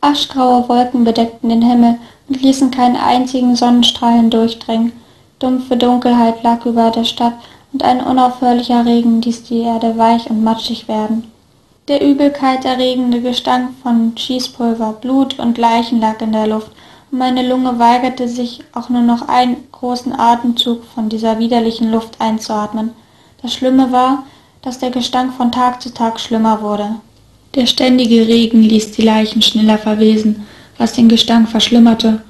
Aschgraue Wolken bedeckten den Himmel und ließen keinen einzigen Sonnenstrahl hindurchdringen. Dumpfe Dunkelheit lag über der Stadt und ein unaufhörlicher Regen ließ die Erde weich und matschig werden. Der Übelkeit erregende Gestank von Schießpulver, Blut und Leichen lag in der Luft, und meine Lunge weigerte sich, auch nur noch einen großen Atemzug von dieser widerlichen Luft einzuatmen. Das Schlimme war, dass der Gestank von Tag zu Tag schlimmer wurde. Der ständige Regen ließ die Leichen schneller verwesen, was den Gestank verschlimmerte.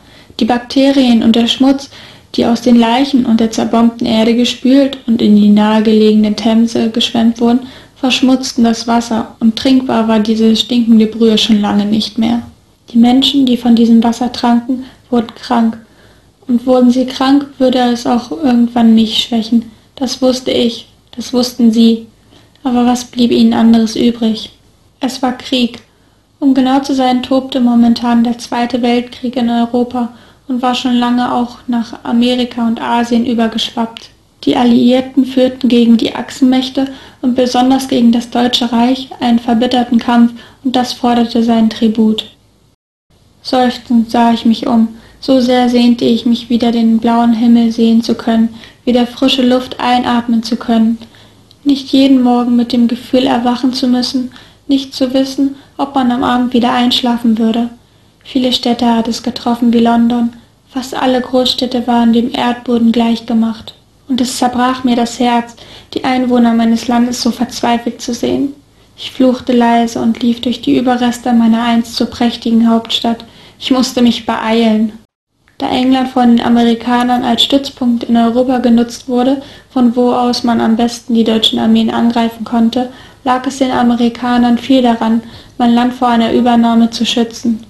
Die Bakterien und der Schmutz, die aus den Leichen und der zerbombten Erde gespült und in die nahegelegenen Themse geschwemmt wurden, verschmutzten das Wasser, und trinkbar war diese stinkende Brühe schon lange nicht mehr. Die Menschen, die von diesem Wasser tranken, wurden krank. Und wurden sie krank, würde es auch irgendwann mich schwächen. Das wusste ich, das wussten sie. Aber was blieb ihnen anderes übrig? Es war Krieg. Um genau zu sein, tobte momentan der Zweite Weltkrieg in Europa und war schon lange auch nach Amerika und Asien übergeschwappt. Die Alliierten führten gegen die Achsenmächte und besonders gegen das Deutsche Reich einen verbitterten Kampf und das forderte seinen Tribut. Seufzend sah ich mich um. So sehr sehnte ich mich wieder den blauen Himmel sehen zu können, wieder frische Luft einatmen zu können, nicht jeden Morgen mit dem Gefühl erwachen zu müssen, nicht zu wissen, ob man am Abend wieder einschlafen würde. Viele Städte hat es getroffen wie London, fast alle Großstädte waren dem Erdboden gleichgemacht und es zerbrach mir das Herz, die Einwohner meines Landes so verzweifelt zu sehen. Ich fluchte leise und lief durch die Überreste meiner einst so prächtigen Hauptstadt. Ich musste mich beeilen. Da England von den Amerikanern als Stützpunkt in Europa genutzt wurde, von wo aus man am besten die deutschen Armeen angreifen konnte, lag es den Amerikanern viel daran, mein Land vor einer Übernahme zu schützen.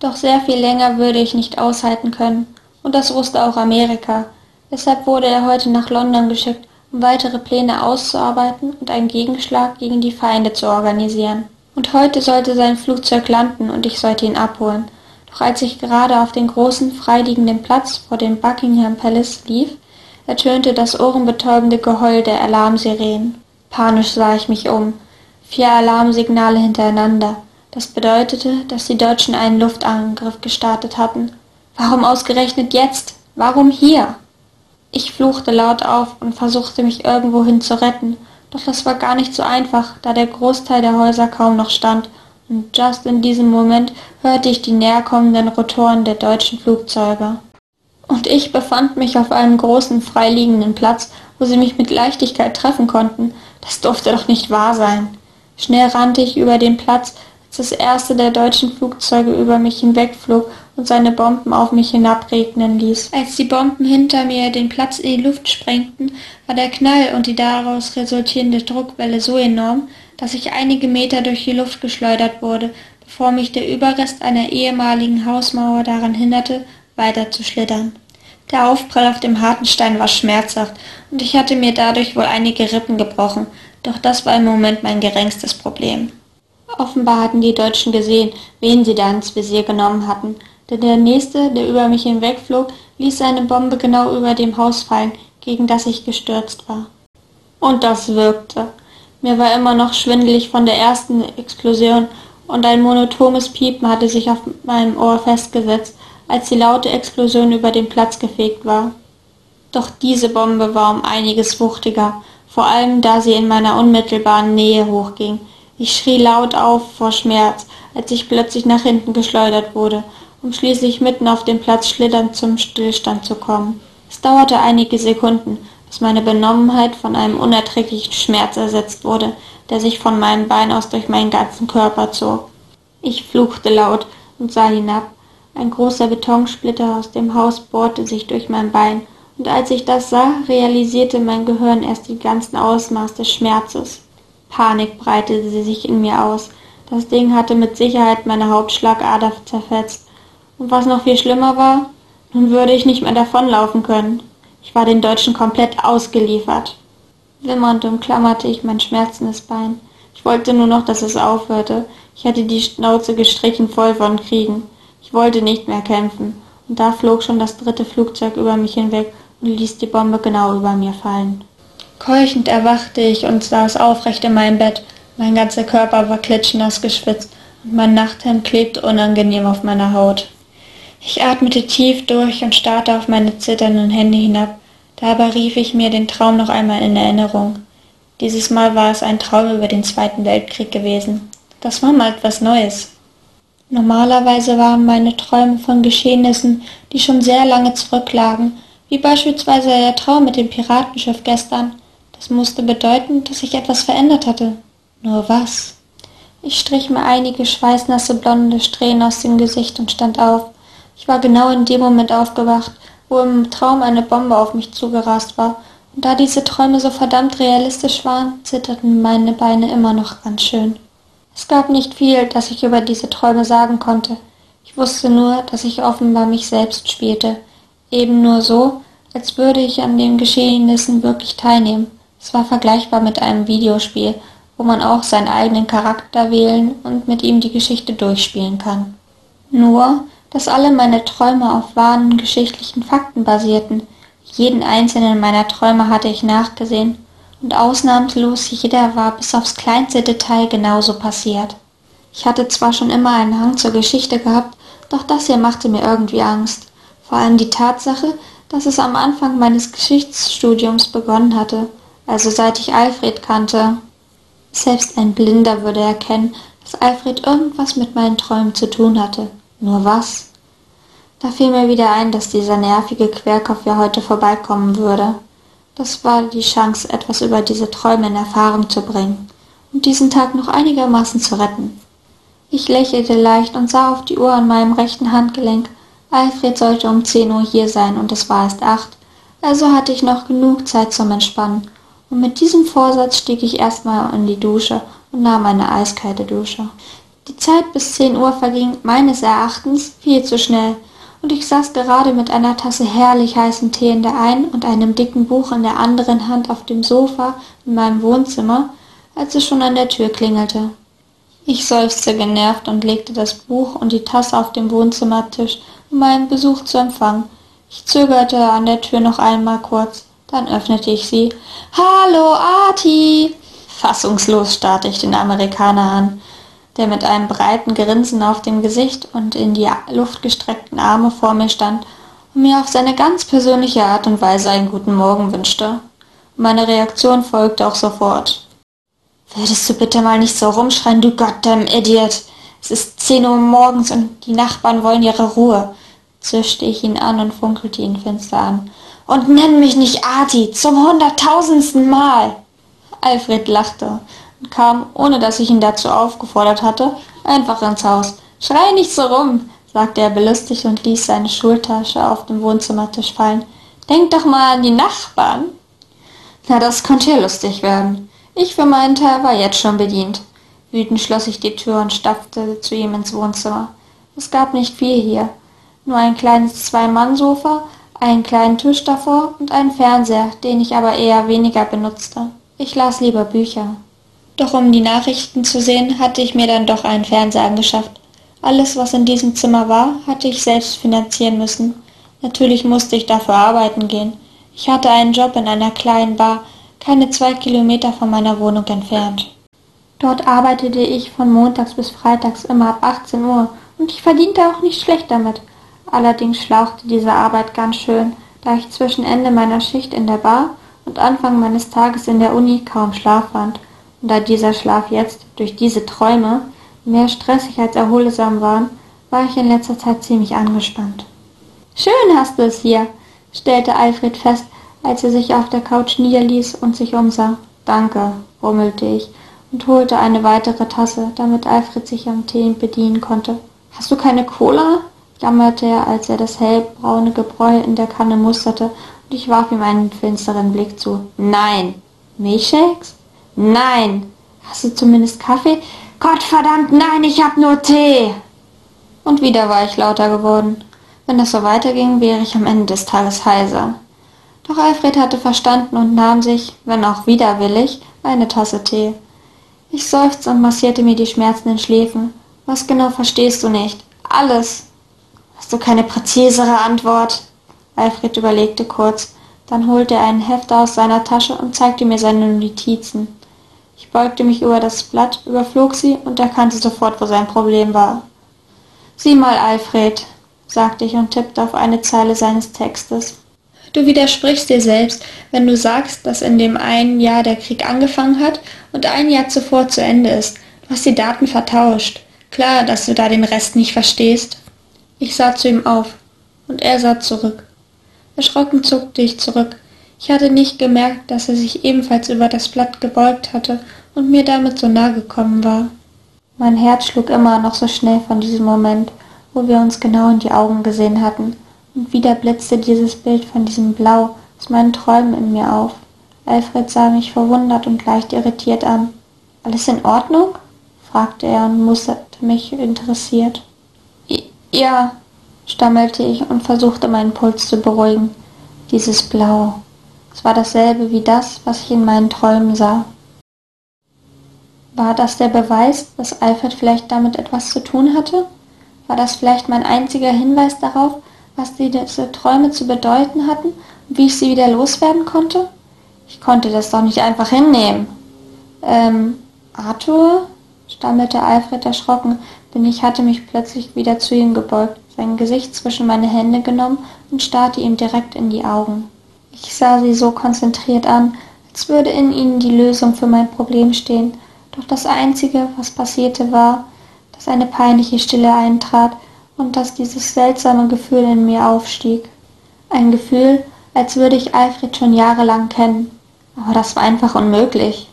Doch sehr viel länger würde ich nicht aushalten können, und das wusste auch Amerika. Deshalb wurde er heute nach London geschickt, um weitere Pläne auszuarbeiten und einen Gegenschlag gegen die Feinde zu organisieren. Und heute sollte sein Flugzeug landen und ich sollte ihn abholen. Doch als ich gerade auf den großen, freiliegenden Platz vor dem Buckingham Palace lief, ertönte das ohrenbetäubende Geheul der Alarmsirenen. Panisch sah ich mich um. Vier Alarmsignale hintereinander. Das bedeutete, dass die Deutschen einen Luftangriff gestartet hatten. Warum ausgerechnet jetzt? Warum hier? Ich fluchte laut auf und versuchte mich irgendwohin zu retten, doch das war gar nicht so einfach, da der Großteil der Häuser kaum noch stand, und just in diesem Moment hörte ich die näherkommenden Rotoren der deutschen Flugzeuge. Und ich befand mich auf einem großen freiliegenden Platz, wo sie mich mit Leichtigkeit treffen konnten. Das durfte doch nicht wahr sein. Schnell rannte ich über den Platz, als das erste der deutschen Flugzeuge über mich hinwegflog und seine Bomben auf mich hinabregnen ließ. Als die Bomben hinter mir den Platz in die Luft sprengten, war der Knall und die daraus resultierende Druckwelle so enorm, dass ich einige Meter durch die Luft geschleudert wurde, bevor mich der Überrest einer ehemaligen Hausmauer daran hinderte, weiter zu schlittern. Der Aufprall auf dem harten Stein war schmerzhaft, und ich hatte mir dadurch wohl einige Rippen gebrochen, doch das war im Moment mein geringstes Problem. Offenbar hatten die Deutschen gesehen, wen sie da ins Visier genommen hatten, denn der nächste, der über mich hinwegflog, ließ seine Bombe genau über dem Haus fallen, gegen das ich gestürzt war. Und das wirkte. Mir war immer noch schwindelig von der ersten Explosion und ein monotones Piepen hatte sich auf meinem Ohr festgesetzt, als die laute Explosion über den Platz gefegt war. Doch diese Bombe war um einiges wuchtiger, vor allem da sie in meiner unmittelbaren Nähe hochging. Ich schrie laut auf vor Schmerz, als ich plötzlich nach hinten geschleudert wurde um schließlich mitten auf dem Platz schlitternd zum Stillstand zu kommen. Es dauerte einige Sekunden, bis meine Benommenheit von einem unerträglichen Schmerz ersetzt wurde, der sich von meinem Bein aus durch meinen ganzen Körper zog. Ich fluchte laut und sah hinab. Ein großer Betonsplitter aus dem Haus bohrte sich durch mein Bein, und als ich das sah, realisierte mein Gehirn erst die ganzen Ausmaß des Schmerzes. Panik breitete sich in mir aus. Das Ding hatte mit Sicherheit meine Hauptschlagader zerfetzt und was noch viel schlimmer war, nun würde ich nicht mehr davonlaufen können. Ich war den Deutschen komplett ausgeliefert. Wimmernd umklammerte ich mein schmerzendes Bein. Ich wollte nur noch, dass es aufhörte. Ich hatte die Schnauze gestrichen voll von Kriegen. Ich wollte nicht mehr kämpfen. Und da flog schon das dritte Flugzeug über mich hinweg und ließ die Bombe genau über mir fallen. Keuchend erwachte ich und saß aufrecht in meinem Bett. Mein ganzer Körper war klitschnass geschwitzt und mein Nachthemd klebte unangenehm auf meiner Haut. Ich atmete tief durch und starrte auf meine zitternden Hände hinab. Dabei rief ich mir den Traum noch einmal in Erinnerung. Dieses Mal war es ein Traum über den Zweiten Weltkrieg gewesen. Das war mal etwas Neues. Normalerweise waren meine Träume von Geschehnissen, die schon sehr lange zurücklagen, wie beispielsweise der Traum mit dem Piratenschiff gestern. Das musste bedeuten, dass sich etwas verändert hatte. Nur was? Ich strich mir einige schweißnasse blonde Strähnen aus dem Gesicht und stand auf. Ich war genau in dem Moment aufgewacht, wo im Traum eine Bombe auf mich zugerast war, und da diese Träume so verdammt realistisch waren, zitterten meine Beine immer noch ganz schön. Es gab nicht viel, das ich über diese Träume sagen konnte. Ich wusste nur, dass ich offenbar mich selbst spielte, eben nur so, als würde ich an den Geschehnissen wirklich teilnehmen. Es war vergleichbar mit einem Videospiel, wo man auch seinen eigenen Charakter wählen und mit ihm die Geschichte durchspielen kann. Nur, dass alle meine Träume auf wahren geschichtlichen Fakten basierten. Jeden einzelnen meiner Träume hatte ich nachgesehen, und ausnahmslos jeder war bis aufs kleinste Detail genauso passiert. Ich hatte zwar schon immer einen Hang zur Geschichte gehabt, doch das hier machte mir irgendwie Angst. Vor allem die Tatsache, dass es am Anfang meines Geschichtsstudiums begonnen hatte, also seit ich Alfred kannte. Selbst ein Blinder würde erkennen, dass Alfred irgendwas mit meinen Träumen zu tun hatte. Nur was? Da fiel mir wieder ein, dass dieser nervige Querkopf ja heute vorbeikommen würde. Das war die Chance, etwas über diese Träume in Erfahrung zu bringen und diesen Tag noch einigermaßen zu retten. Ich lächelte leicht und sah auf die Uhr an meinem rechten Handgelenk. Alfred sollte um zehn Uhr hier sein und es war erst acht, also hatte ich noch genug Zeit zum Entspannen. Und mit diesem Vorsatz stieg ich erstmal in die Dusche und nahm eine eiskalte Dusche. Die Zeit bis 10 Uhr verging meines Erachtens viel zu schnell, und ich saß gerade mit einer Tasse herrlich heißen Tee in der einen und einem dicken Buch in der anderen Hand auf dem Sofa in meinem Wohnzimmer, als es schon an der Tür klingelte. Ich seufzte genervt und legte das Buch und die Tasse auf den Wohnzimmertisch, um meinen Besuch zu empfangen. Ich zögerte an der Tür noch einmal kurz, dann öffnete ich sie. Hallo, Arti! Fassungslos starrte ich den Amerikaner an der mit einem breiten Grinsen auf dem Gesicht und in die Luft gestreckten Arme vor mir stand und mir auf seine ganz persönliche Art und Weise einen guten Morgen wünschte. Meine Reaktion folgte auch sofort. Würdest du bitte mal nicht so rumschreien, du goddamn Idiot? Es ist zehn Uhr morgens und die Nachbarn wollen ihre Ruhe, zischte ich ihn an und funkelte ihn finster an. Und nenn mich nicht Arti, zum hunderttausendsten Mal! Alfred lachte und kam, ohne dass ich ihn dazu aufgefordert hatte, einfach ins Haus. Schrei nicht so rum, sagte er belustigt und ließ seine Schultasche auf dem Wohnzimmertisch fallen. Denk doch mal an die Nachbarn. Na, das konnte ja lustig werden. Ich für meinen Teil war jetzt schon bedient. Wütend schloss ich die Tür und stapfte zu ihm ins Wohnzimmer. Es gab nicht viel hier. Nur ein kleines Zwei-Mann-Sofa, einen kleinen Tisch davor und einen Fernseher, den ich aber eher weniger benutzte. Ich las lieber Bücher. Doch um die Nachrichten zu sehen, hatte ich mir dann doch einen Fernseher angeschafft. Alles, was in diesem Zimmer war, hatte ich selbst finanzieren müssen. Natürlich musste ich dafür arbeiten gehen. Ich hatte einen Job in einer kleinen Bar, keine zwei Kilometer von meiner Wohnung entfernt. Dort arbeitete ich von montags bis freitags immer ab 18 Uhr und ich verdiente auch nicht schlecht damit. Allerdings schlauchte diese Arbeit ganz schön, da ich zwischen Ende meiner Schicht in der Bar und Anfang meines Tages in der Uni kaum Schlaf fand da dieser Schlaf jetzt durch diese Träume mehr stressig als erholsam war, war ich in letzter Zeit ziemlich angespannt. Schön hast du es hier, stellte Alfred fest, als er sich auf der Couch niederließ und sich umsah. Danke, brummelte ich und holte eine weitere Tasse, damit Alfred sich am Tee bedienen konnte. Hast du keine Cola? jammerte er, als er das hellbraune Gebräu in der Kanne musterte, und ich warf ihm einen finsteren Blick zu. Nein. Milchshakes? Nein. Hast du zumindest Kaffee? Gottverdammt, nein, ich hab nur Tee. Und wieder war ich lauter geworden. Wenn das so weiterging, wäre ich am Ende des Tages heiser. Doch Alfred hatte verstanden und nahm sich, wenn auch widerwillig, eine Tasse Tee. Ich seufzte und massierte mir die schmerzenden Schläfen. Was genau verstehst du nicht? Alles. Hast du keine präzisere Antwort? Alfred überlegte kurz. Dann holte er ein Heft aus seiner Tasche und zeigte mir seine Notizen. Ich beugte mich über das Blatt, überflog sie und erkannte sofort, wo sein Problem war. Sieh mal, Alfred, sagte ich und tippte auf eine Zeile seines Textes. Du widersprichst dir selbst, wenn du sagst, dass in dem einen Jahr der Krieg angefangen hat und ein Jahr zuvor zu Ende ist. Du hast die Daten vertauscht. Klar, dass du da den Rest nicht verstehst. Ich sah zu ihm auf, und er sah zurück. Erschrocken zuckte ich zurück. Ich hatte nicht gemerkt, dass er sich ebenfalls über das Blatt gebeugt hatte und mir damit so nahe gekommen war. Mein Herz schlug immer noch so schnell von diesem Moment, wo wir uns genau in die Augen gesehen hatten, und wieder blitzte dieses Bild von diesem Blau aus meinen Träumen in mir auf. Alfred sah mich verwundert und leicht irritiert an. Alles in Ordnung? fragte er und musterte mich interessiert. Ja, stammelte ich und versuchte meinen Puls zu beruhigen. Dieses Blau. Es war dasselbe wie das, was ich in meinen Träumen sah. War das der Beweis, dass Alfred vielleicht damit etwas zu tun hatte? War das vielleicht mein einziger Hinweis darauf, was diese Träume zu bedeuten hatten und wie ich sie wieder loswerden konnte? Ich konnte das doch nicht einfach hinnehmen. Ähm, Arthur? stammelte Alfred erschrocken, denn ich hatte mich plötzlich wieder zu ihm gebeugt, sein Gesicht zwischen meine Hände genommen und starrte ihm direkt in die Augen. Ich sah sie so konzentriert an, als würde in ihnen die Lösung für mein Problem stehen, doch das Einzige, was passierte, war, dass eine peinliche Stille eintrat und dass dieses seltsame Gefühl in mir aufstieg. Ein Gefühl, als würde ich Alfred schon jahrelang kennen. Aber das war einfach unmöglich.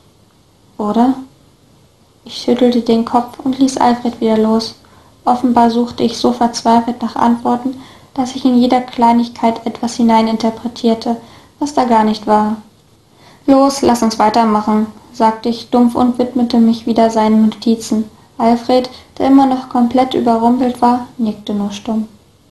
Oder? Ich schüttelte den Kopf und ließ Alfred wieder los. Offenbar suchte ich so verzweifelt nach Antworten, dass ich in jeder Kleinigkeit etwas hineininterpretierte, was da gar nicht war. Los, lass uns weitermachen, sagte ich dumpf und widmete mich wieder seinen Notizen. Alfred, der immer noch komplett überrumpelt war, nickte nur stumm.